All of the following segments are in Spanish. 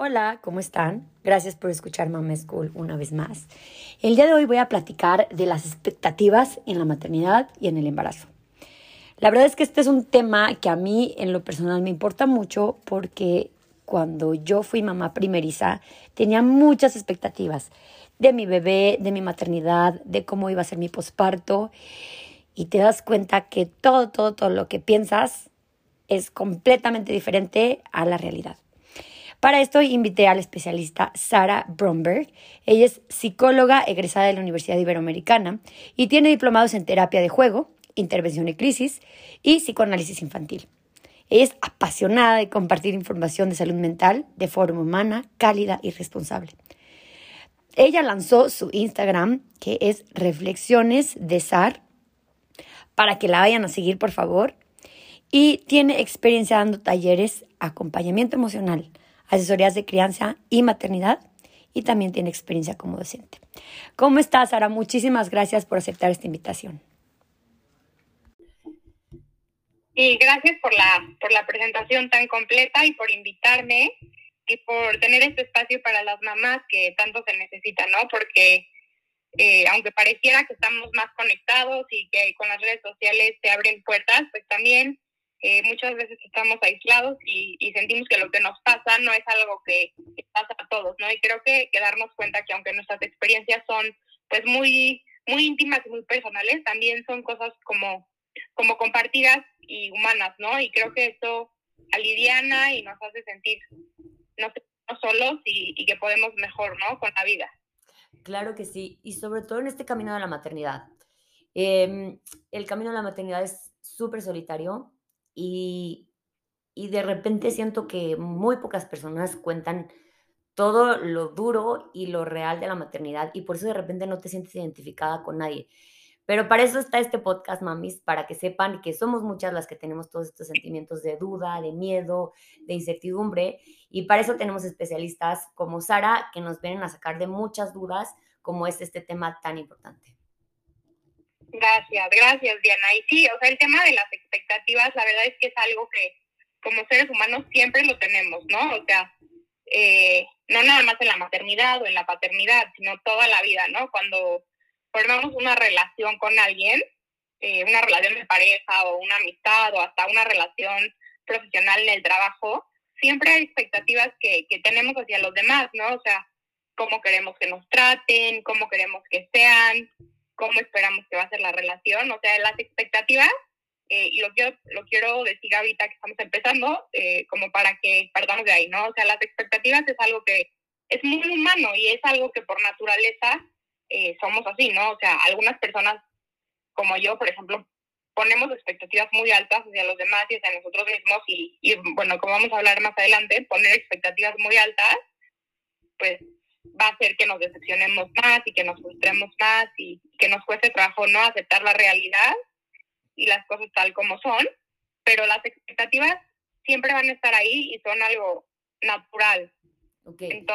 Hola, ¿cómo están? Gracias por escuchar Mama School una vez más. El día de hoy voy a platicar de las expectativas en la maternidad y en el embarazo. La verdad es que este es un tema que a mí en lo personal me importa mucho porque cuando yo fui mamá primeriza tenía muchas expectativas de mi bebé, de mi maternidad, de cómo iba a ser mi posparto y te das cuenta que todo, todo, todo lo que piensas es completamente diferente a la realidad. Para esto invité al especialista Sara Bromberg. Ella es psicóloga egresada de la Universidad Iberoamericana y tiene diplomados en terapia de juego, intervención y crisis y psicoanálisis infantil. Ella es apasionada de compartir información de salud mental de forma humana, cálida y responsable. Ella lanzó su Instagram, que es Reflexiones de Sar, para que la vayan a seguir, por favor. Y tiene experiencia dando talleres, acompañamiento emocional, asesorías de crianza y maternidad y también tiene experiencia como docente. ¿Cómo estás, Sara? Muchísimas gracias por aceptar esta invitación. Y gracias por la, por la presentación tan completa y por invitarme y por tener este espacio para las mamás que tanto se necesitan, ¿no? Porque eh, aunque pareciera que estamos más conectados y que con las redes sociales se abren puertas, pues también eh, muchas veces estamos aislados y, sentimos que lo que nos pasa no es algo que, pasa a todos, ¿no? Y creo que, darnos cuenta que aunque nuestras experiencias son pues muy, muy íntimas y muy personales, también son cosas como, como compartidas y humanas, ¿no? Y creo que esto aliviana y nos hace sentir no, solos y, y que podemos mejor, ¿no? Con la vida. Claro que sí, y sobre todo en este camino de la maternidad. Em, el camino de la maternidad es súper solitario, y, de repente siento que muy pocas personas cuentan todo lo duro y lo real de la maternidad y por eso de repente no te sientes identificada con nadie. Pero para eso está este podcast, mamis, para que sepan que somos muchas las que tenemos todos estos sentimientos de duda, de miedo, de incertidumbre. Y para eso tenemos especialistas como Sara que nos vienen a sacar de muchas dudas como es este tema tan importante. Gracias, gracias Diana. Y sí, o sea, el tema de las expectativas, la verdad es que es algo que como seres humanos siempre lo tenemos, ¿no? O sea, eh, no nada más en la maternidad o en la paternidad, sino toda la vida, ¿no? Cuando formamos una relación con alguien, eh, una relación de pareja o una amistad o hasta una relación profesional en el trabajo, siempre hay expectativas que, que tenemos hacia los demás, ¿no? O sea, cómo queremos que nos traten, cómo queremos que sean, cómo esperamos que va a ser la relación, o sea, las expectativas, eh, y lo quiero, lo quiero decir ahorita que estamos empezando, eh, como para que partamos de ahí, ¿no? O sea, las expectativas es algo que es muy humano y es algo que por naturaleza eh, somos así, ¿no? O sea, algunas personas como yo, por ejemplo, ponemos expectativas muy altas hacia los demás y hacia nosotros mismos y, y bueno, como vamos a hablar más adelante, poner expectativas muy altas, pues va a hacer que nos decepcionemos más y que nos frustremos más y que nos cueste trabajo no aceptar la realidad y las cosas tal como son, pero las expectativas siempre van a estar ahí y son algo natural. Okay.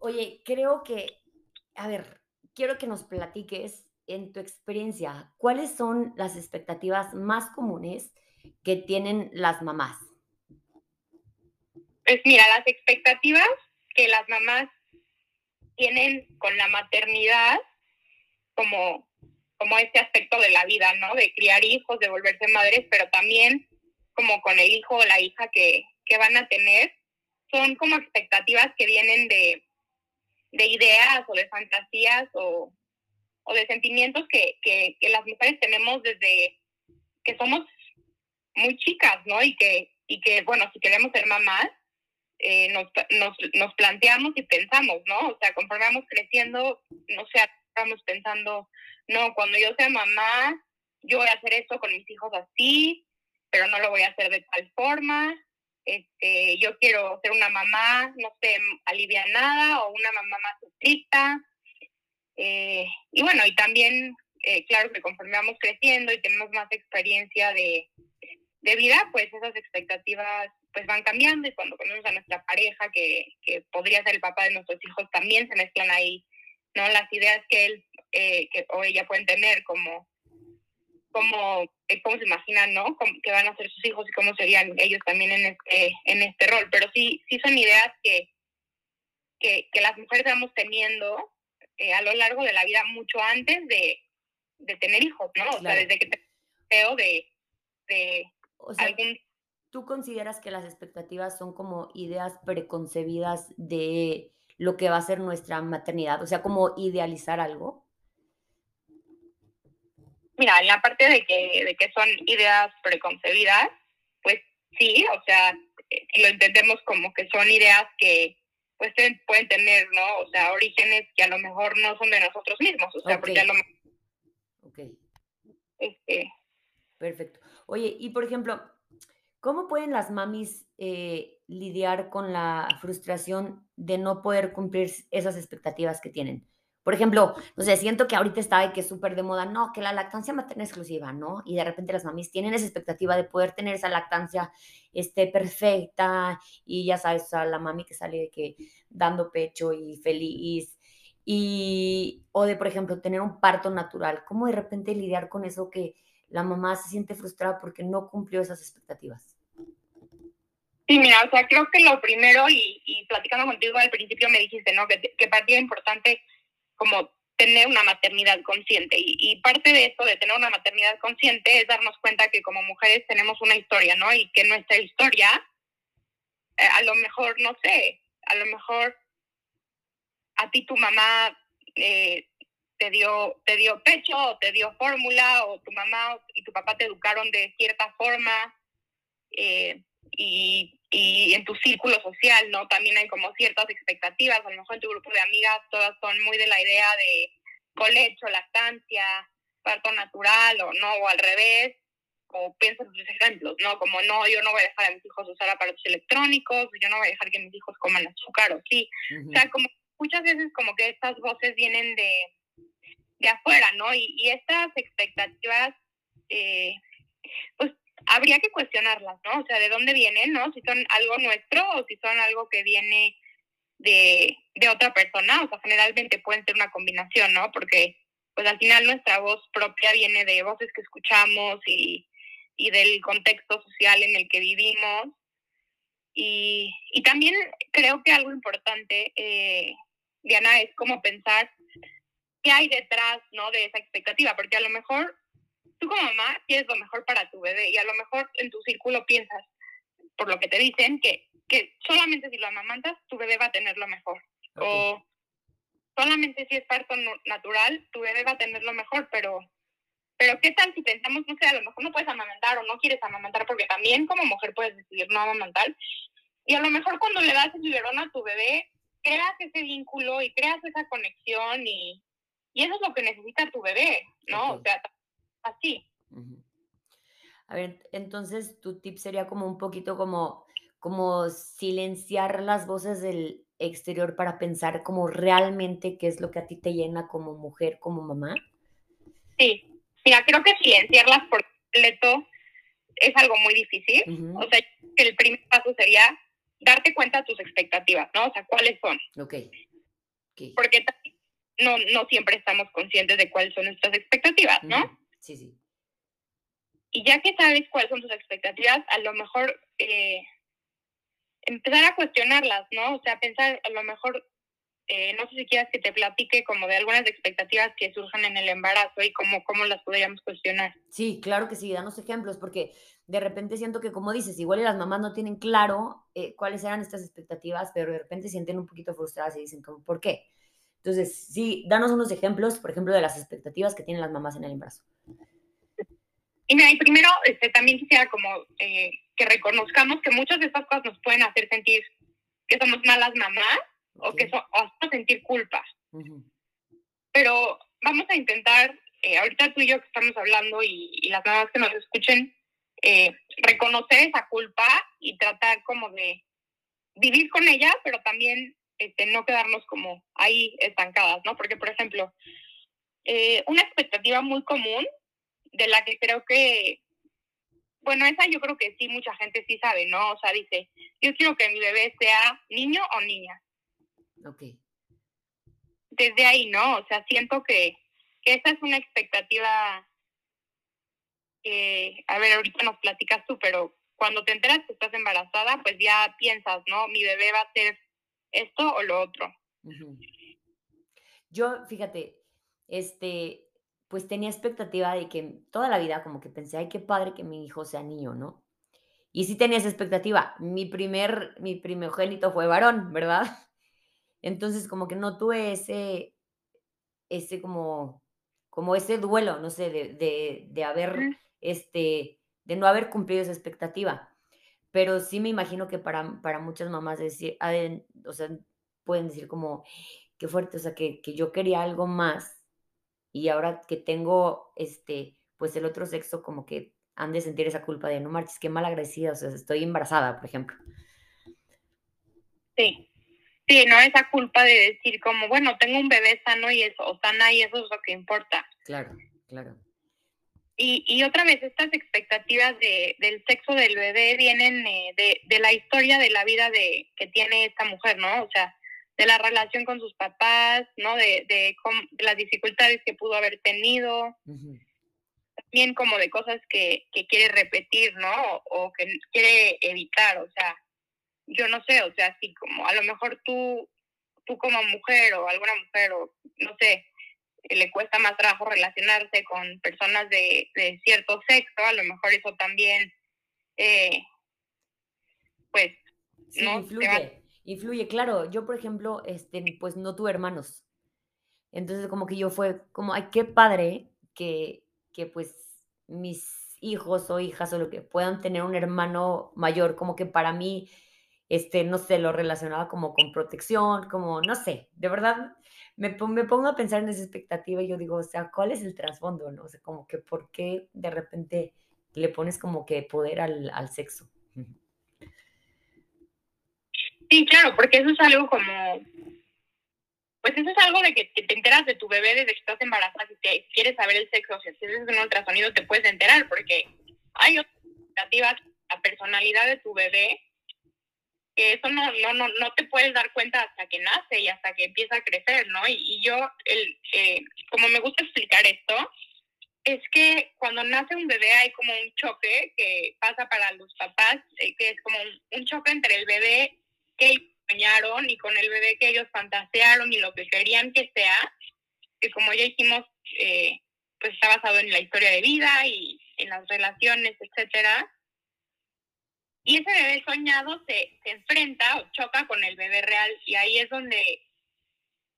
Oye, creo que, a ver, quiero que nos platiques en tu experiencia, ¿cuáles son las expectativas más comunes que tienen las mamás? Pues mira, las expectativas que las mamás tienen con la maternidad como, como este aspecto de la vida, ¿no? De criar hijos, de volverse madres, pero también como con el hijo o la hija que, que van a tener, son como expectativas que vienen de, de ideas o de fantasías o, o de sentimientos que, que, que, las mujeres tenemos desde que somos muy chicas, ¿no? Y que, y que, bueno, si queremos ser mamás, eh, nos, nos, nos, planteamos y pensamos, ¿no? O sea, conforme vamos creciendo, no sé, estamos pensando, no, cuando yo sea mamá, yo voy a hacer esto con mis hijos así, pero no lo voy a hacer de tal forma. Este, yo quiero ser una mamá, no sé, alivianada o una mamá más estricta. Eh, y bueno, y también, eh, claro que conforme vamos creciendo y tenemos más experiencia de, de vida, pues esas expectativas pues van cambiando y cuando conocemos a nuestra pareja, que, que podría ser el papá de nuestros hijos, también se mezclan ahí, ¿no? Las ideas que él eh, que, o ella pueden tener como, cómo, eh, cómo se imaginan, ¿no? que van a ser sus hijos y cómo serían ellos también en este, en este rol. Pero sí, sí son ideas que, que, que las mujeres vamos teniendo eh, a lo largo de la vida mucho antes de, de tener hijos, ¿no? O sea, desde que te veo de, de algún... ¿Tú consideras que las expectativas son como ideas preconcebidas de lo que va a ser nuestra maternidad? O sea, como idealizar algo. Mira, en la parte de que, de que son ideas preconcebidas, pues sí, o sea, eh, lo entendemos como que son ideas que pues pueden tener, ¿no? O sea, orígenes que a lo mejor no son de nosotros mismos, o sea, porque a lo mejor... Ok. Este... Perfecto. Oye, y por ejemplo, ¿cómo pueden las mamis eh, lidiar con la frustración de no poder cumplir esas expectativas que tienen? Por ejemplo, no sé, siento que ahorita está de que es súper de moda, no, que la lactancia materna exclusiva, ¿no? Y de repente las mamis tienen esa expectativa de poder tener esa lactancia este, perfecta y ya sabes, o sea, la mami que sale de que dando pecho y feliz y o de, por ejemplo, tener un parto natural. ¿Cómo de repente lidiar con eso que la mamá se siente frustrada porque no cumplió esas expectativas? Sí, mira, o sea, creo que lo primero, y, y platicando contigo al principio me dijiste, ¿no? Que, que para ti importante como tener una maternidad consciente. Y, parte de eso, de tener una maternidad consciente, es darnos cuenta que como mujeres tenemos una historia, ¿no? Y que nuestra historia, eh, a lo mejor, no sé, a lo mejor a ti tu mamá eh, te dio te dio pecho o te dio fórmula o tu mamá y tu papá te educaron de cierta forma eh, y y en tu círculo social, ¿no? También hay como ciertas expectativas, a lo mejor en tu grupo de amigas todas son muy de la idea de colecho, lactancia, parto natural o no, o al revés, o piensa en tus ejemplos, ¿no? Como no, yo no voy a dejar a mis hijos usar aparatos electrónicos, yo no voy a dejar que mis hijos coman azúcar o sí. O sea, como muchas veces como que estas voces vienen de, de afuera, ¿no? Y, y estas expectativas, eh, pues habría que cuestionarlas, ¿no? O sea, ¿de dónde vienen, no? Si son algo nuestro o si son algo que viene de, de otra persona, o sea, generalmente pueden ser una combinación, ¿no? Porque pues al final nuestra voz propia viene de voces que escuchamos y, y del contexto social en el que vivimos. Y, y también creo que algo importante, eh, Diana, es como pensar qué hay detrás, ¿no? De esa expectativa, porque a lo mejor tú como mamá quieres lo mejor para tu bebé y a lo mejor en tu círculo piensas, por lo que te dicen, que, que solamente si lo amamantas, tu bebé va a tener lo mejor. O solamente si es parto natural, tu bebé va a tener lo mejor, pero, pero ¿qué tal si pensamos, no sé, a lo mejor no puedes amamantar o no quieres amamantar, porque también como mujer puedes decidir no amamantar, y a lo mejor cuando le das el biberón a tu bebé, creas ese vínculo y creas esa conexión y, y eso es lo que necesita tu bebé, ¿no? O sea, así. A ver, entonces tu tip sería como un poquito como, como silenciar las voces del exterior para pensar como realmente qué es lo que a ti te llena como mujer, como mamá. Sí, mira, creo que silenciarlas por completo es algo muy difícil. O sea, el primer paso sería darte cuenta de tus expectativas, ¿no? O sea, cuáles son. Ok. Porque no, no siempre estamos conscientes de cuáles son nuestras expectativas, ¿no? Sí, sí. Y ya que sabes cuáles son tus expectativas, a lo mejor eh, empezar a cuestionarlas, ¿no? O sea, pensar, a lo mejor, eh, no sé si quieras que te platique como de algunas expectativas que surjan en el embarazo y cómo, cómo las podríamos cuestionar. Sí, claro que sí, danos ejemplos, porque de repente siento que, como dices, igual las mamás no tienen claro eh, cuáles eran estas expectativas, pero de repente sienten un poquito frustradas y dicen, como, ¿por qué? Entonces, sí, danos unos ejemplos, por ejemplo, de las expectativas que tienen las mamás en el embarazo. Y mira, y primero este, también quisiera como eh, que reconozcamos que muchas de estas cosas nos pueden hacer sentir que somos malas mamás o que so, o sentir culpa. Pero vamos a intentar, eh, ahorita tú y yo que estamos hablando y, las mamás que nos escuchen, eh, reconocer esa culpa y tratar como de vivir con ella, pero también este, no quedarnos como ahí estancadas, ¿no? Porque, por ejemplo, eh, una expectativa muy común de la que creo que, bueno, esa yo creo que sí, mucha gente sí sabe, ¿no? O sea, dice, yo quiero que mi bebé sea niño o niña. Ok. Desde ahí, ¿no? O sea, siento que, que esa es una expectativa que, a ver, ahorita nos platicas tú, pero cuando te enteras que estás embarazada, pues ya piensas, ¿no? Mi bebé va a ser esto o lo otro. Yo, fíjate, este, pues tenía expectativa de que toda la vida como que pensé, ay, qué padre que mi hijo sea niño, ¿no? Y sí tenía esa expectativa. Mi primer, mi primogénito fue varón, ¿verdad? Entonces como que no tuve ese, ese como, como ese duelo, no sé, de, de, de haber, este, de no haber cumplido esa expectativa. Pero sí me imagino que para, para muchas mamás decir, o sea, pueden decir como, qué fuerte, o sea, que, que yo quería algo más y ahora que tengo, este, pues el otro sexo como que han de sentir esa culpa de no marches, qué mal agradecida, o sea, estoy embarazada, por ejemplo. Sí, sí, no esa culpa de decir como, bueno, tengo un bebé sano y eso, o sana y eso es lo que importa. Claro, claro. Y, y otra vez, estas expectativas de, del sexo del bebé vienen eh, de, de, la historia de la vida de, que tiene esta mujer, ¿no? O sea, de la relación con sus papás, ¿no? De, de, las dificultades que pudo haber tenido también como de cosas que, que quiere repetir, ¿no? O, que quiere evitar, o sea, yo no sé, o sea, así como a lo mejor tú, tú como mujer o alguna mujer o no sé, le cuesta más trabajo relacionarse con personas de, de cierto sexo, a lo mejor eso también, eh, pues, sí, influye, influye, claro. Yo, por ejemplo, este, pues no tuve hermanos. Entonces, como que yo fue como, ay, qué padre que, que pues mis hijos o hijas o lo que puedan tener un hermano mayor, como que para mí, este, no sé, lo relacionaba como con protección, como, no sé, de verdad, me, me pongo a pensar en esa expectativa y yo digo, o sea, ¿cuál es el trasfondo? No? O sea, como que, ¿por qué de repente le pones como que poder al, al sexo? Sí, claro, porque eso es algo como pues eso es algo de que, te enteras de tu bebé desde que estás embarazada, si, te, quieres saber el sexo, si haces un ultrasonido te puedes enterar, porque hay otras expectativas, la personalidad de tu bebé, que eso no, no, no, no te puedes dar cuenta hasta que nace y hasta que empieza a crecer, ¿no? Y, yo, el, eh, como me gusta explicar esto, es que cuando nace un bebé hay como un choque que pasa para los papás, eh, que es como un, choque entre el bebé que soñaron y con el bebé que ellos fantasearon y lo que querían que sea, que como ya dijimos, eh, pues está basado en la historia de vida y en las relaciones, etcétera. Y ese bebé soñado se, se enfrenta o choca con el bebé real y ahí es donde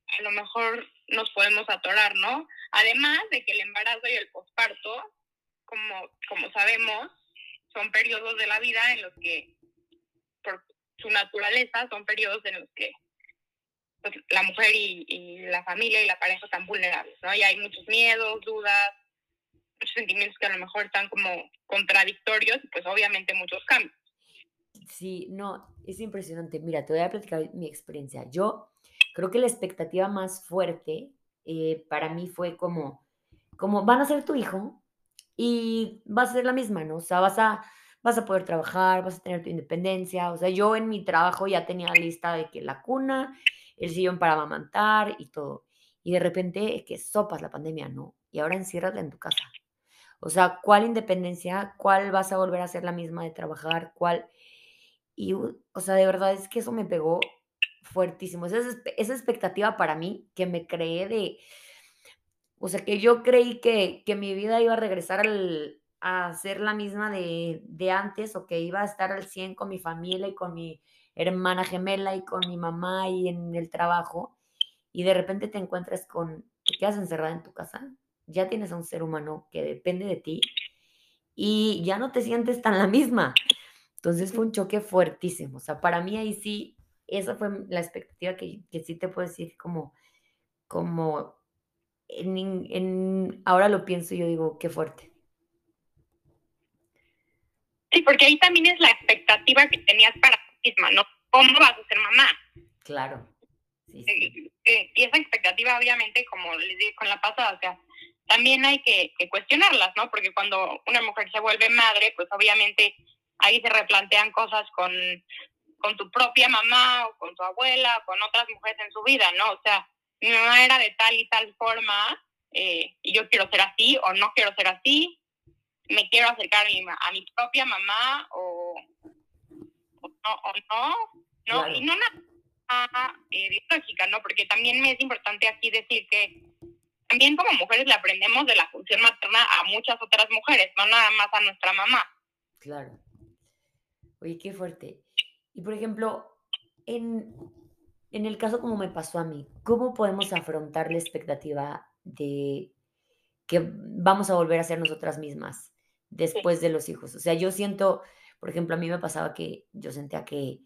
a lo mejor nos podemos atorar, ¿no? Además de que el embarazo y el posparto, como, como sabemos, son periodos de la vida en los que por su naturaleza son periodos en los que pues, la mujer y, la familia y la pareja están vulnerables, ¿no? Y hay muchos miedos, dudas, muchos sentimientos que a lo mejor están como contradictorios y pues obviamente muchos cambios. Sí, no, es impresionante. Mira, te voy a platicar mi experiencia. Yo creo que la expectativa más fuerte eh, para mí fue como, como van a ser tu hijo y va a ser la misma, ¿no? O sea, vas a vas a poder trabajar, vas a tener tu independencia. O sea, yo en mi trabajo ya tenía lista de que la cuna, el sillón para amamantar y todo. Y de repente que sopas la pandemia, ¿no? Y ahora enciérrate en tu casa. O sea, ¿cuál independencia? ¿Cuál vas a volver a ser la misma de trabajar? ¿Cuál? Y, o sea, de verdad es que eso me pegó fuertísimo. Esa, esa expectativa para mí que me creé de, o sea, que yo creí que, que mi vida iba a regresar al, a ser la misma de, de, antes o que iba a estar al 100 con mi familia y con mi hermana gemela y con mi mamá y en el trabajo y de repente te encuentras con, te quedas encerrada en tu casa, ya tienes a un ser humano que depende de ti y ya no te sientes tan la misma. Entonces fue un choque fuertísimo. O sea, para mí ahí sí, esa fue la expectativa que, que sí te puedo decir como, como en, en, ahora lo pienso y yo digo, qué fuerte. Sí, porque ahí también es la expectativa que tenías para ti misma, ¿no? ¿Cómo vas a ser mamá? Claro. Sí, eh, y esa expectativa, obviamente, como les dije con la pasada, o sea, también hay que, cuestionarlas, ¿no? Porque cuando una mujer se vuelve madre, pues obviamente ahí se replantean cosas con, con tu propia mamá o con tu abuela o con otras mujeres en su vida, ¿no? O sea, mi mamá era de tal y tal forma eh, y yo quiero ser así o no quiero ser así, me quiero acercar a mi, a mi propia mamá o, o no, o no, no, y no nada eh, biológica, ¿no? Porque también me es importante aquí decir que también como mujeres le aprendemos de la función materna a muchas otras mujeres, no nada más a nuestra mamá. Claro. Oye, qué fuerte. Y por ejemplo, en, en el caso como me pasó a mí, ¿cómo podemos afrontar la expectativa de que vamos a volver a ser nosotras mismas después de los hijos? O sea, yo siento, por ejemplo, a mí me pasaba que yo sentía que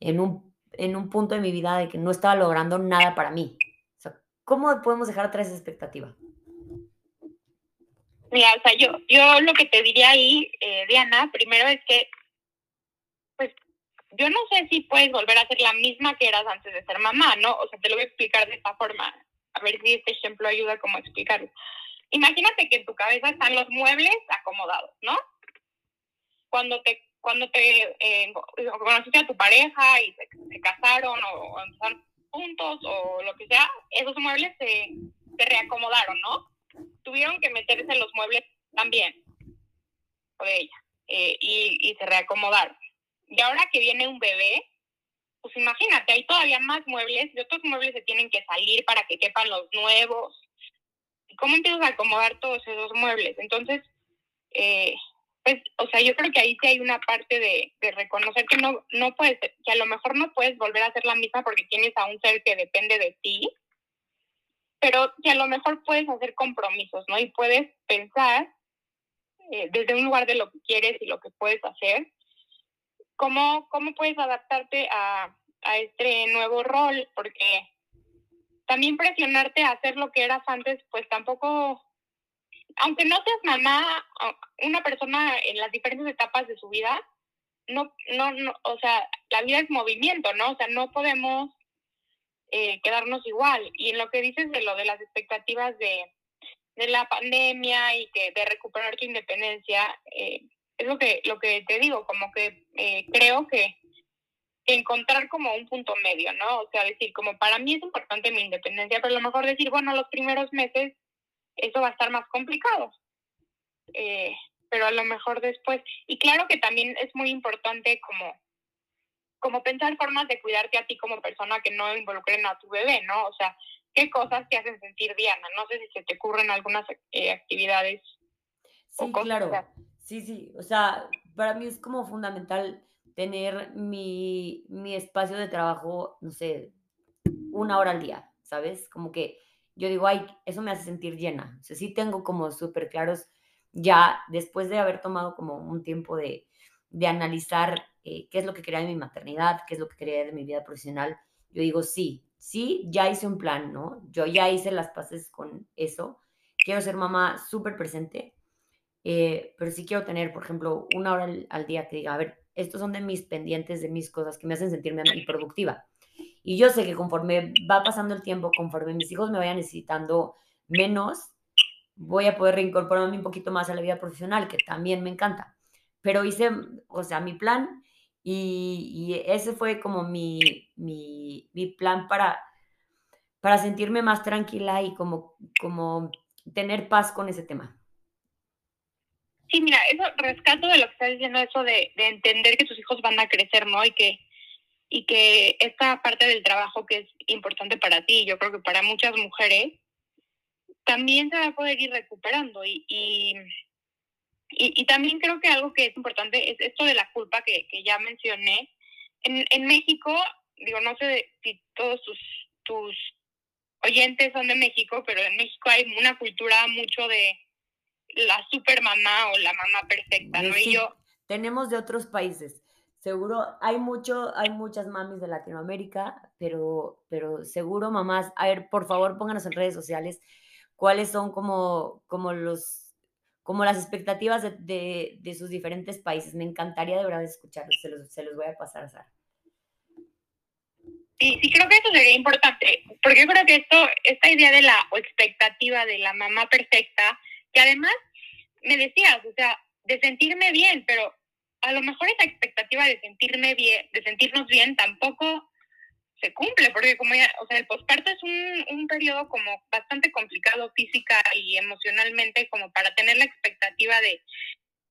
en un, en un punto de mi vida de que no estaba logrando nada para mí. O sea, ¿cómo podemos dejar atrás esa expectativa? Mira, o sea, yo, yo lo que te diría ahí, eh, Diana, primero es que, yo no sé si puedes volver a ser la misma que eras antes de ser mamá, ¿no? O sea, te lo voy a explicar de esta forma, a ver si este ejemplo ayuda como a explicarlo. Imagínate que en tu cabeza están los muebles acomodados, ¿no? Cuando te cuando te eh, conociste a tu pareja y se, casaron o, están juntos o lo que sea, esos muebles se, se reacomodaron, ¿no? tuvieron que meterse los muebles también, o de ella, eh, y, y se reacomodaron. Y ahora que viene un bebé, pues imagínate, hay todavía más muebles y otros muebles se tienen que salir para que quepan los nuevos. ¿Y cómo empiezas a acomodar todos esos muebles? Entonces, eh, pues, o sea, yo creo que ahí sí hay una parte de, de, reconocer que no, no puedes, que a lo mejor no puedes volver a ser la misma porque tienes a un ser que depende de ti pero que a lo mejor puedes hacer compromisos, ¿no? Y puedes pensar eh, desde un lugar de lo que quieres y lo que puedes hacer, cómo, cómo puedes adaptarte a, a este nuevo rol, porque también presionarte a hacer lo que eras antes, pues tampoco, aunque no seas mamá, una persona en las diferentes etapas de su vida, no, no, no, o sea, la vida es movimiento, ¿no? O sea, no podemos eh, quedarnos igual. Y en lo que dices de lo de las expectativas de, de la pandemia y que de recuperar tu independencia, eh, es lo que, lo que te digo, como que eh, creo que encontrar como un punto medio, ¿no? O sea, decir, como para mí es importante mi independencia, pero a lo mejor decir, bueno, los primeros meses eso va a estar más complicado. pero a lo mejor después, y claro que también es muy importante como como pensar formas de cuidarte a ti como persona que no involucren a tu bebé, ¿no? O sea, ¿qué cosas te hacen sentir Diana? No sé si se te ocurren algunas eh, actividades. Sí, claro. Sí, sí. O sea, para mí es como fundamental tener mi, mi espacio de trabajo, no sé, una hora al día, ¿sabes? Como que yo digo, ay, eso me hace sentir llena. O sea, sí tengo como súper claros, ya después de haber tomado como un tiempo de, de analizar eh, qué es lo que quería de mi maternidad, qué es lo que quería de mi vida profesional, yo digo, sí, sí, ya hice un plan, ¿no? Yo ya hice las paces con eso. Quiero ser mamá súper presente, eh, pero sí quiero tener, por ejemplo, una hora al, día que diga, a ver, estos son de mis pendientes, de mis cosas que me hacen sentirme productiva. Y yo sé que conforme va pasando el tiempo, conforme mis hijos me vayan necesitando menos, voy a poder reincorporarme un poquito más a la vida profesional, que también me encanta. Pero hice, o sea, mi plan y, ese fue como mi, mi, mi, plan para, para sentirme más tranquila y como, como tener paz con ese tema. Sí, mira, eso rescato de lo que estás diciendo, eso de, de entender que tus hijos van a crecer, ¿no? Y que, y que esta parte del trabajo que es importante para ti, yo creo que para muchas mujeres, también se va a poder ir recuperando. Y, y y, también creo que algo que es importante es esto de la culpa que, que ya mencioné. En, en México, digo, no sé si todos tus, tus oyentes son de México, pero en México hay una cultura mucho de la super mamá o la mamá perfecta, ¿no? y yo... Tenemos de otros países. Seguro hay mucho, hay muchas mamis de Latinoamérica, pero, pero seguro mamás, a ver, por favor, pónganos en redes sociales cuáles son como, como los como las expectativas de, de, sus diferentes países. Me encantaría de verdad escucharlos, se los, se los voy a pasar a Sara. Sí, sí, creo que eso sería importante, porque yo creo que esto, esta idea de la expectativa de la mamá perfecta, que además me decías, o sea, de sentirme bien, pero a lo mejor esa expectativa de sentirme bien, de sentirnos bien, tampoco se cumple, porque como ya, o sea, el posparto es un, un periodo como bastante complicado física y emocionalmente como para tener la expectativa de,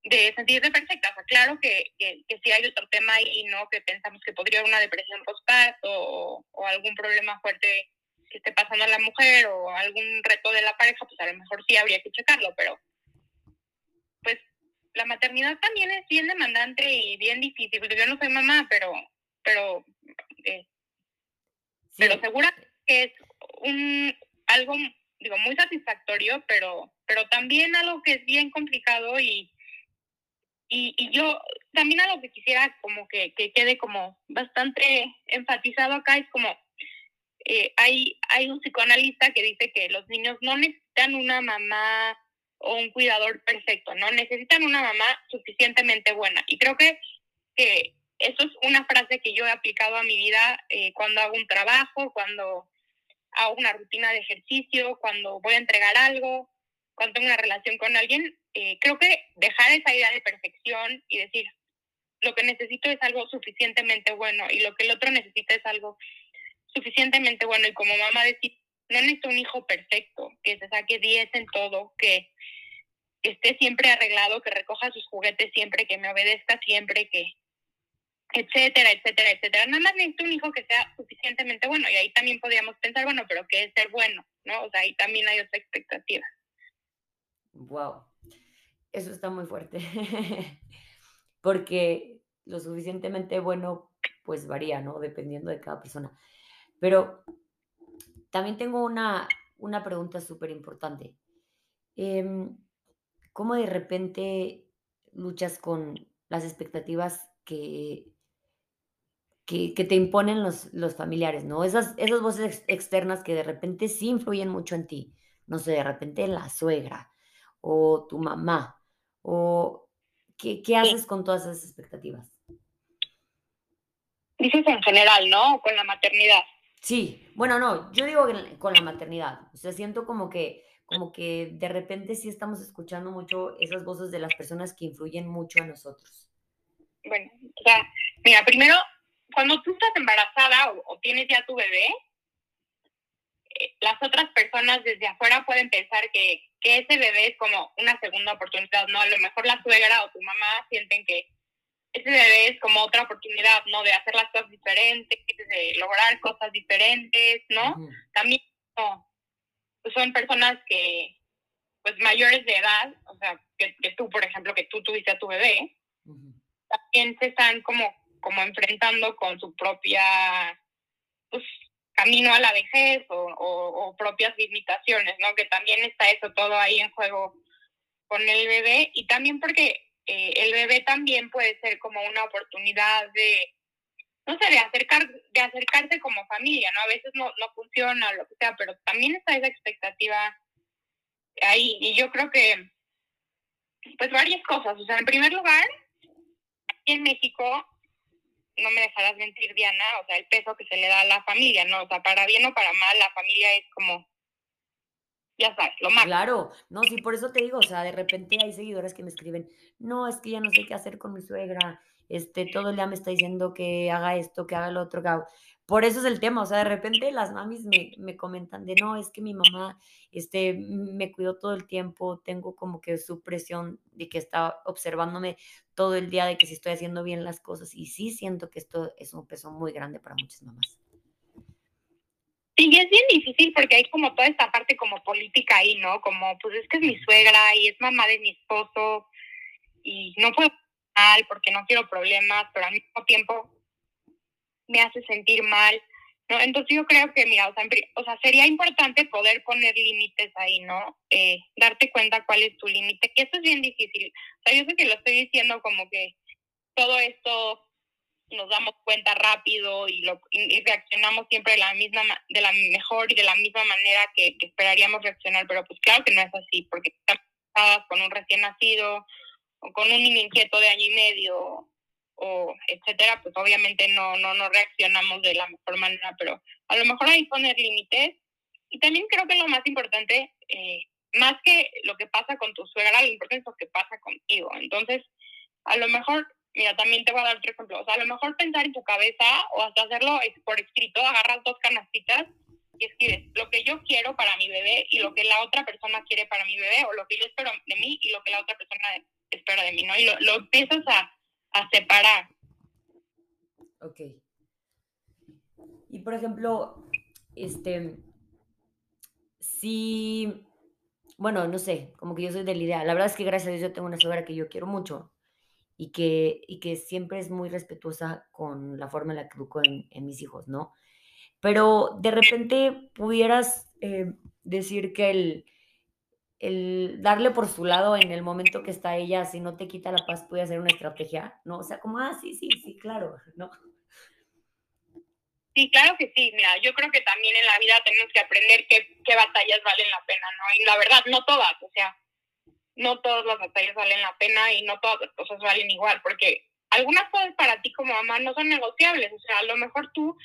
de sentirse perfecta. O sea, claro que, que, que si hay otro tema ahí, ¿no? Que pensamos que podría haber una depresión postparto o, o algún problema fuerte que esté pasando a la mujer o algún reto de la pareja, pues a lo mejor sí habría que checarlo, pero pues la maternidad también es bien demandante y bien difícil. Porque yo no soy mamá, pero, pero, eh, pero segura que es un algo digo muy satisfactorio, pero, pero también algo que es bien complicado y y, y yo también algo que quisiera como que, que quede como bastante enfatizado acá es como eh, hay, hay un psicoanalista que dice que los niños no necesitan una mamá o un cuidador perfecto, ¿no? Necesitan una mamá suficientemente buena. Y creo que, que eso es una frase que yo he aplicado a mi vida eh, cuando hago un trabajo, cuando hago una rutina de ejercicio, cuando voy a entregar algo, cuando tengo una relación con alguien. Eh, creo que dejar esa idea de perfección y decir, lo que necesito es algo suficientemente bueno y lo que el otro necesita es algo suficientemente bueno y como mamá decir, no necesito un hijo perfecto, que se saque 10 en todo, que, esté siempre arreglado, que recoja sus juguetes siempre, que me obedezca siempre, que etcétera, etcétera, etcétera. Nada más necesito un hijo que sea suficientemente bueno y ahí también podríamos pensar, bueno, pero ¿qué es ser bueno? ¿No? O sea, ahí también hay otra expectativa. Wow, eso está muy fuerte, porque lo suficientemente bueno pues varía, ¿no? Dependiendo de cada persona. Pero también tengo una, una pregunta súper importante. Em, ¿Cómo de repente luchas con las expectativas que, que, que te imponen los, los, familiares, ¿no? Esas, esas voces ex externas que de repente sí influyen mucho en ti. No sé, de repente la suegra o tu mamá. O, ¿qué, qué haces con todas esas expectativas? Dices en general, ¿no? Con la maternidad. Sí, bueno, no, yo digo con la maternidad, o sea, siento como que, como que de repente sí estamos escuchando mucho esas voces de las personas que influyen mucho en nosotros. Bueno, o sea, mira, primero, cuando tú estás embarazada o, o tienes ya tu bebé, eh, las otras personas desde afuera pueden pensar que, que ese bebé es como una segunda oportunidad, ¿no? A lo mejor la suegra o tu mamá sienten que ese bebé es como otra oportunidad, ¿no? De hacer las cosas diferentes, de lograr cosas diferentes, ¿no? También pues son personas que, pues mayores de edad, o sea, que, que tú, por ejemplo, que tú tuviste a tu bebé, también se están como, como enfrentando con su propia, pues, camino a la vejez o, o, o propias limitaciones, ¿no? Que también está eso todo ahí en juego con el bebé y también porque eh, el bebé también puede ser como una oportunidad de, no sé, de, acercar, de acercarse como familia, ¿no? A veces no, no funciona, lo que sea, pero también está esa expectativa ahí. Y yo creo que, pues varias cosas. O sea, en primer lugar, aquí en México, no me dejarás mentir, Diana, o sea, el peso que se le da a la familia, ¿no? O sea, para bien o para mal, la familia es como ya sabes, lo más. Claro, no, sí, por eso te digo, o sea, de repente hay seguidores que me escriben, no, es que ya no sé qué hacer con mi suegra, este, todo el día me está diciendo que haga esto, que haga lo otro, que haga... Por eso es el tema, o sea, de repente las mamis me, me, comentan de, no, es que mi mamá, este, me cuidó todo el tiempo, tengo como que su presión de que está observándome todo el día de que si estoy haciendo bien las cosas, y sí siento que esto es un peso muy grande para muchas mamás. Sí, y es bien difícil porque hay como toda esta parte como política ahí, ¿no? Como, pues es que es mi suegra y es mamá de mi esposo y no puedo mal porque no quiero problemas, pero al mismo tiempo me hace sentir mal, ¿no? Entonces yo creo que, mira, o sea, o sea sería importante poder poner límites ahí, ¿no? Eh, darte cuenta cuál es tu límite, que eso es bien difícil. O sea, yo sé que lo estoy diciendo como que todo esto nos damos cuenta rápido y, lo, reaccionamos siempre de la misma de la mejor y de la misma manera que, esperaríamos reaccionar pero pues claro que no es así porque estás con un recién nacido o con un niño inquieto de año y medio o etcétera pues obviamente no no no reaccionamos de la mejor manera pero a lo mejor hay que poner límites y también creo que lo más importante eh, más que lo que pasa con tu suegra lo importante es lo que pasa contigo entonces a lo mejor Mira, también te voy a dar otro ejemplo. O sea, a lo mejor pensar en tu cabeza o hasta hacerlo por escrito, agarras dos canastitas y escribes lo que yo quiero para mi bebé y lo que la otra persona quiere para mi bebé o lo que yo espero de mí y lo que la otra persona espera de mí, ¿no? Y lo, empiezas a, a separar. Ok. Y por ejemplo, este, si, bueno, no sé, como que yo soy de la idea. La verdad es que gracias a Dios yo tengo una suegra que yo quiero mucho y que, y que siempre es muy respetuosa con la forma en la que educo en, en mis hijos, ¿no? Pero de repente pudieras eh, decir que el, el darle por su lado en el momento que está ella, si no te quita la paz, puede ser una estrategia, ¿no? O sea, como, ah, sí, sí, sí, claro, ¿no? Sí, claro que sí. Mira, yo creo que también en la vida tenemos que aprender qué, qué batallas valen la pena, ¿no? Y la verdad, no todas, o sea, no todas las batallas valen la pena y no todas las cosas valen igual, porque algunas cosas para ti como mamá no son negociables, o sea, a lo mejor tú,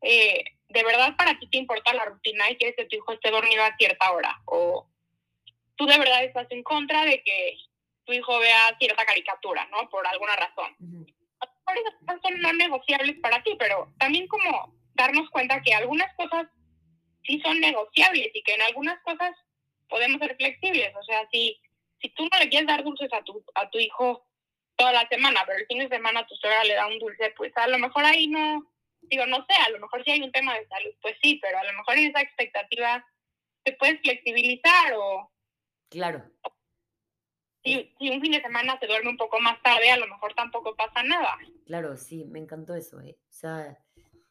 eh, de verdad para ti te importa la rutina y quieres que tu hijo esté dormido a cierta hora, o tú de verdad estás en contra de que tu hijo vea cierta caricatura, ¿no? Por alguna razón esas cosas son no negociables para ti, pero también como darnos cuenta que algunas cosas sí son negociables y que en algunas cosas podemos ser flexibles. O sea, si, si tú no le quieres dar dulces a tu, a tu hijo toda la semana, pero el fin de semana tu suegra le da un dulce, pues a lo mejor ahí no, digo, no sé, a lo mejor si hay un tema de salud, pues sí, pero a lo mejor en esa expectativa te puedes flexibilizar o... Claro si, si, un fin de semana se duerme un poco más tarde, a lo mejor tampoco pasa nada. Claro, sí, me encantó eso. ¿eh? O sea,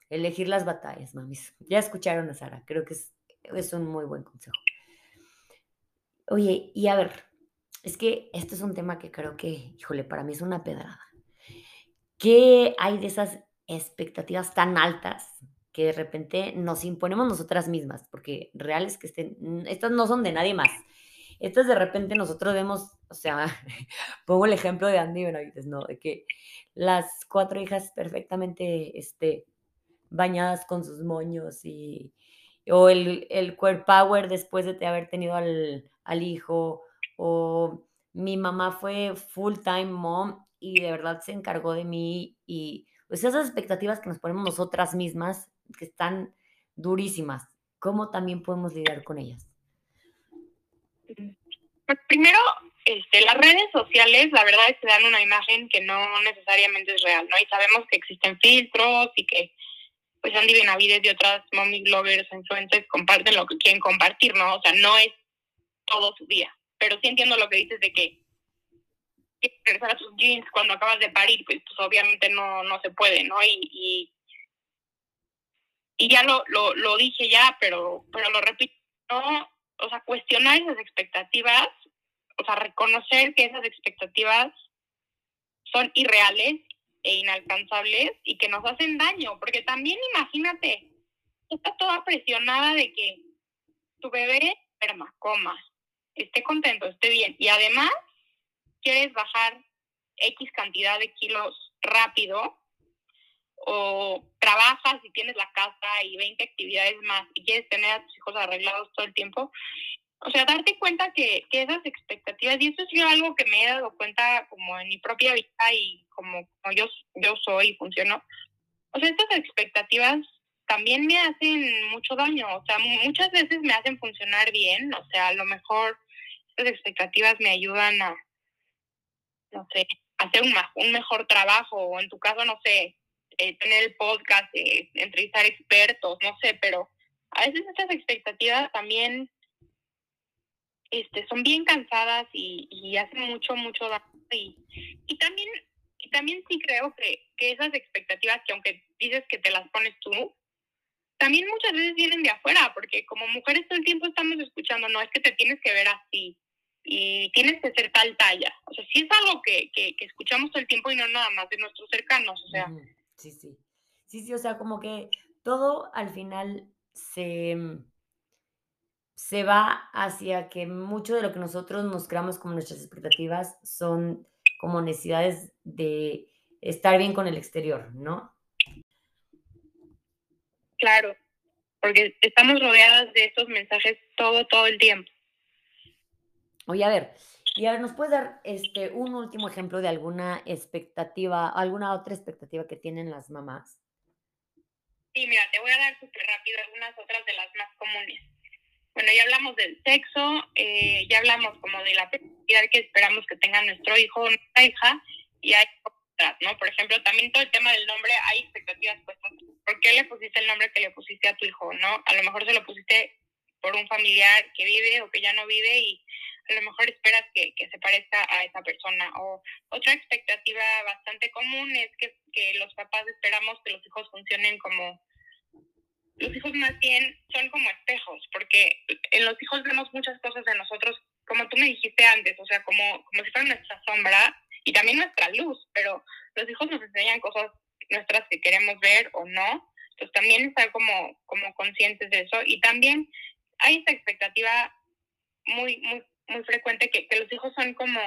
elegir las batallas, mamis. Ya escucharon a Sara, creo que es, es un muy buen consejo. Oye, y a ver, es que este es un tema que creo que, híjole, para mí es una pedrada. ¿Qué hay de esas expectativas tan altas que de repente nos imponemos nosotras mismas? Porque reales que estén, estas no son de nadie más. Estas de repente nosotros vemos o sea, pongo el ejemplo de Andy Benavides, ¿no? De que las cuatro hijas perfectamente este, bañadas con sus moños y o el, el core power después de haber tenido al, al hijo o mi mamá fue full time mom y de verdad se encargó de mí y pues esas expectativas que nos ponemos nosotras mismas que están durísimas, ¿cómo también podemos lidiar con ellas? Primero, este, las redes sociales, la verdad es que dan una imagen que no necesariamente es real, ¿no? Y sabemos que existen filtros y que pues Andy Benavides y otras mommy bloggers, influencers comparten lo que quieren compartir, ¿no? O sea, no es todo su día. Pero sí entiendo lo que dices de que regresar a tus jeans cuando acabas de parir, pues, pues obviamente no, no se puede, ¿no? Y, y, ya lo, lo, lo dije ya, pero, pero lo repito, ¿no? O sea, cuestionar esas expectativas o sea, reconocer que esas expectativas son irreales e inalcanzables y que nos hacen daño, porque también imagínate, está toda presionada de que tu bebé enferma, coma, esté contento, esté bien, y además quieres bajar X cantidad de kilos rápido, o trabajas y tienes la casa y 20 actividades más y quieres tener a tus hijos arreglados todo el tiempo, o sea, darte cuenta que, que esas expectativas, y eso es algo que me he dado cuenta como en mi propia vida y como, yo, yo soy y funciono, o sea, estas expectativas también me hacen mucho daño, o sea, muchas veces me hacen funcionar bien, o sea, a lo mejor estas expectativas me ayudan a, no sé, hacer un, un mejor trabajo, o en tu caso, no sé, eh, tener el podcast, eh, entrevistar expertos, no sé, pero a veces estas expectativas también este, son bien cansadas y, hacen mucho, mucho daño. Y, y también y también sí creo que, que esas expectativas que aunque dices que te las pones tú, también muchas veces vienen de afuera, porque como mujeres todo el tiempo estamos escuchando, no, es que te tienes que ver así y tienes que ser tal talla. O sea, sí es algo que, que escuchamos todo el tiempo y no nada más de nuestros cercanos, o sea. Sí, sí. Sí, sí, o sea, como que todo al final se se va hacia que mucho de lo que nosotros nos creamos como nuestras expectativas son como necesidades de estar bien con el exterior, ¿no? Claro, porque estamos rodeadas de estos mensajes todo, todo el tiempo. Oye, a ver, Y a ver, ¿nos puedes dar este, un último ejemplo de alguna expectativa, alguna otra expectativa que tienen las mamás? Sí, mira, te voy a dar súper rápido algunas otras de las más comunes. Bueno, ya hablamos del sexo, eh, ya hablamos como de la felicidad que esperamos que tenga nuestro hijo o nuestra hija, y hay otras, ¿no? Por ejemplo, también todo el tema del nombre, hay expectativas puestas. ¿Por qué le pusiste el nombre que le pusiste a tu hijo, no? A lo mejor se lo pusiste por un familiar que vive o que ya no vive y a lo mejor esperas que, que, se parezca a esa persona. O otra expectativa bastante común es que, que los papás esperamos que los hijos funcionen como los hijos más bien son como espejos, porque en los hijos vemos muchas cosas de nosotros, como tú me dijiste antes, o sea, como, como si fuera nuestra sombra y también nuestra luz, pero los hijos nos enseñan cosas nuestras que queremos ver o no, entonces también estar como, como conscientes de eso y también hay esta expectativa muy, muy, muy frecuente que, que los hijos son como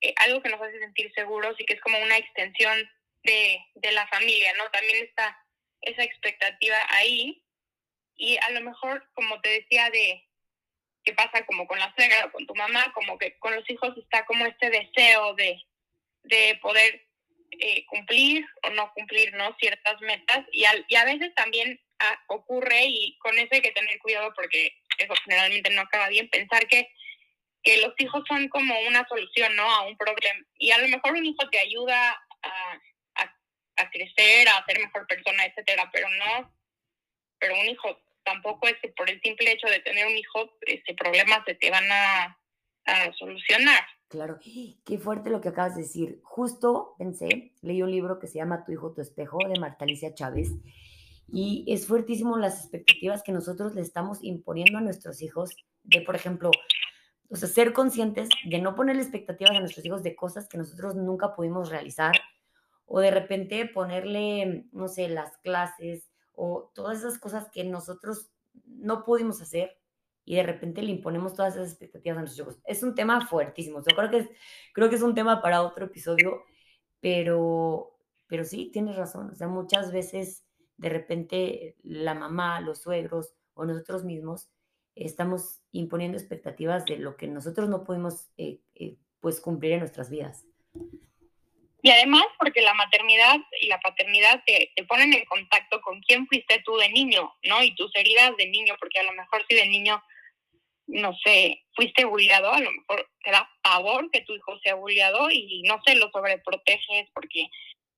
eh, algo que nos hace sentir seguros y que es como una extensión de, de la familia, ¿no? También está esa expectativa ahí. Y a lo mejor, como te decía, de qué pasa como con la suegra o con tu mamá, como que con los hijos está como este deseo de, de poder eh, cumplir o no cumplir no ciertas metas. Y, y a veces también ah, ocurre y con eso hay que tener cuidado porque eso generalmente no acaba bien pensar que que los hijos son como una solución no a un problema y a lo mejor un hijo te ayuda a, a crecer, a ser mejor persona, etcétera, pero no, pero un hijo tampoco es que por el simple hecho de tener un hijo, este problemas se te van a, solucionar. Claro, qué fuerte lo que acabas de decir. Justo pensé, leí un libro que se llama Tu hijo, tu espejo, de Marta Alicia Chávez, y es fuertísimo las expectativas que nosotros le estamos imponiendo a nuestros hijos de, por ejemplo, o sea, ser conscientes de no ponerle expectativas a nuestros hijos de cosas que nosotros nunca pudimos realizar o de repente ponerle, no sé, las clases o todas esas cosas que nosotros no pudimos hacer y de repente le imponemos todas esas expectativas a nuestros hijos. Es un tema fuertísimo. Yo creo que es, creo que es un tema para otro episodio, pero, pero sí, tienes razón. O sea, muchas veces de repente la mamá, los suegros o nosotros mismos estamos imponiendo expectativas de lo que nosotros no pudimos eh, eh, pues cumplir en nuestras vidas. Y además porque la maternidad y la paternidad te, te, ponen en contacto con quién fuiste tú de niño, ¿no? Y tus heridas de niño, porque a lo mejor si de niño, no sé, fuiste bulliado, a lo mejor te da pavor que tu hijo sea bulliado y no sé, lo sobreproteges porque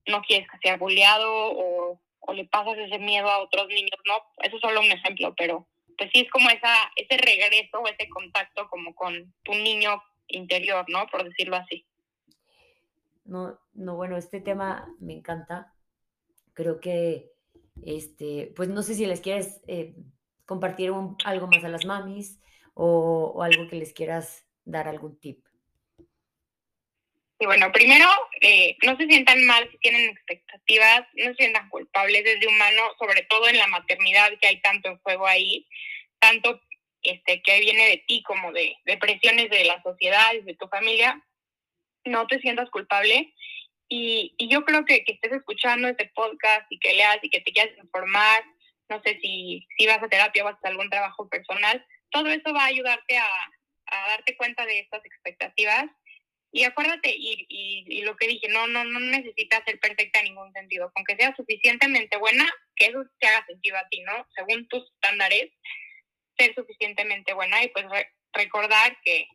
no quieres que sea bulliado o, o le pasas ese miedo a otros niños, ¿no? Eso es solo un ejemplo, pero pues sí es como esa, ese regreso o ese contacto como con tu niño interior, ¿no? Por decirlo así. No, no, bueno, este tema me encanta. Creo que, este, pues no sé si les quieres eh, compartir algo más a las mamis o, algo que les quieras dar algún tip. Y bueno, primero, eh, no se sientan mal si tienen expectativas, no se sientan culpables desde humano, sobre todo en la maternidad, que hay tanto en juego ahí, tanto este, que viene de ti como de, de presiones de la sociedad, de tu familia no te sientas culpable. Y, y yo creo que, que estés escuchando este podcast y que leas y que te quieras informar, no sé si, si vas a terapia vas a algún trabajo personal, todo eso va a ayudarte a, a darte cuenta de estas expectativas. Y acuérdate, y, y, y, lo que dije, no, no, no necesitas ser perfecta en ningún sentido. Con que seas suficientemente buena, que eso te haga sentido a ti, ¿no? Según tus estándares, ser suficientemente buena y pues recordar que,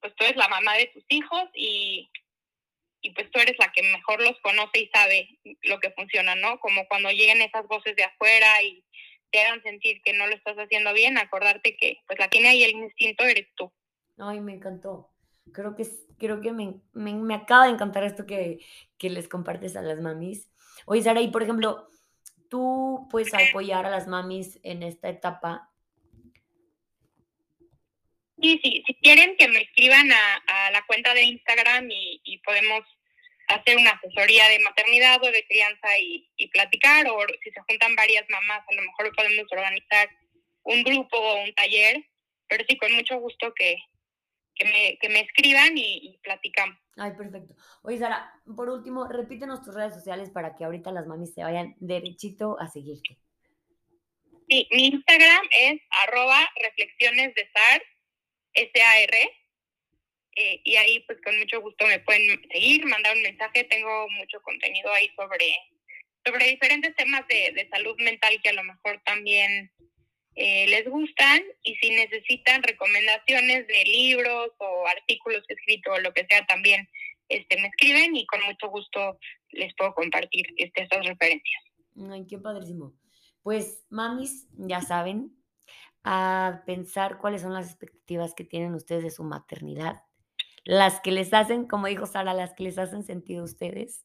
pues tú eres la mamá de tus hijos y, y pues tú eres la que mejor los conoce y sabe lo que funciona, ¿no? Como cuando lleguen esas voces de afuera y te hagan sentir que no lo estás haciendo bien, acordarte que pues la tiene ahí el instinto, eres tú. Ay, me encantó. Creo que, creo que me, me, me acaba de encantar esto que, que les compartes a las mamis. Oye, Sara, y por ejemplo, tú puedes apoyar a las mamis en esta etapa Sí, sí, si quieren que me escriban a, la cuenta de Instagram y, podemos hacer una asesoría de maternidad o de crianza y, platicar, o si se juntan varias mamás, a lo mejor podemos organizar un grupo o un taller, pero sí, con mucho gusto que, me, que me escriban y, y platicamos. Ay, perfecto. Oye, Sara, por último, repítenos tus redes sociales para que ahorita las mamis se vayan derechito a seguirte. Sí, mi Instagram es arroba reflexiones de SAR S-A-R. Eh, y ahí pues con mucho gusto me pueden seguir, mandar un mensaje. Tengo mucho contenido ahí sobre, sobre diferentes temas de, de salud mental que a lo mejor también eh, les gustan y si necesitan recomendaciones de libros o artículos que he escrito o lo que sea también este, me escriben y con mucho gusto les puedo compartir este, estas referencias. Ay, qué padrísimo. Pues, mamis, ya saben, a pensar cuáles son las expectativas que tienen ustedes de su maternidad, las que les hacen, como dijo Sara, las que les hacen sentido a ustedes.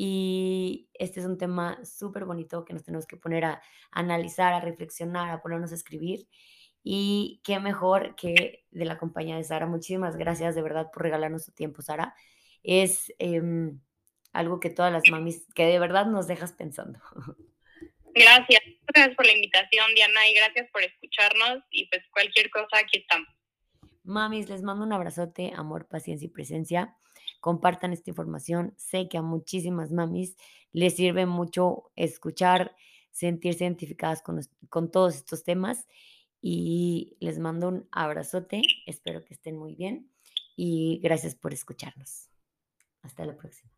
Y este es un tema súper bonito que nos tenemos que poner a, analizar, a reflexionar, a ponernos a escribir. Y qué mejor que de la compañía de Sara. Muchísimas gracias de verdad por regalarnos su tiempo, Sara. Es em, algo que todas las mamis, que de verdad nos dejas pensando. Gracias. Gracias por la invitación, Diana, y gracias por escucharnos. Y pues cualquier cosa, aquí estamos. Mamis, les mando un abrazote, amor, paciencia y presencia. Compartan esta información. Sé que a muchísimas mamis les sirve mucho escuchar, sentirse identificadas con, con todos estos temas. Y les mando un abrazote. Espero que estén muy bien. Y gracias por escucharnos. Hasta la próxima.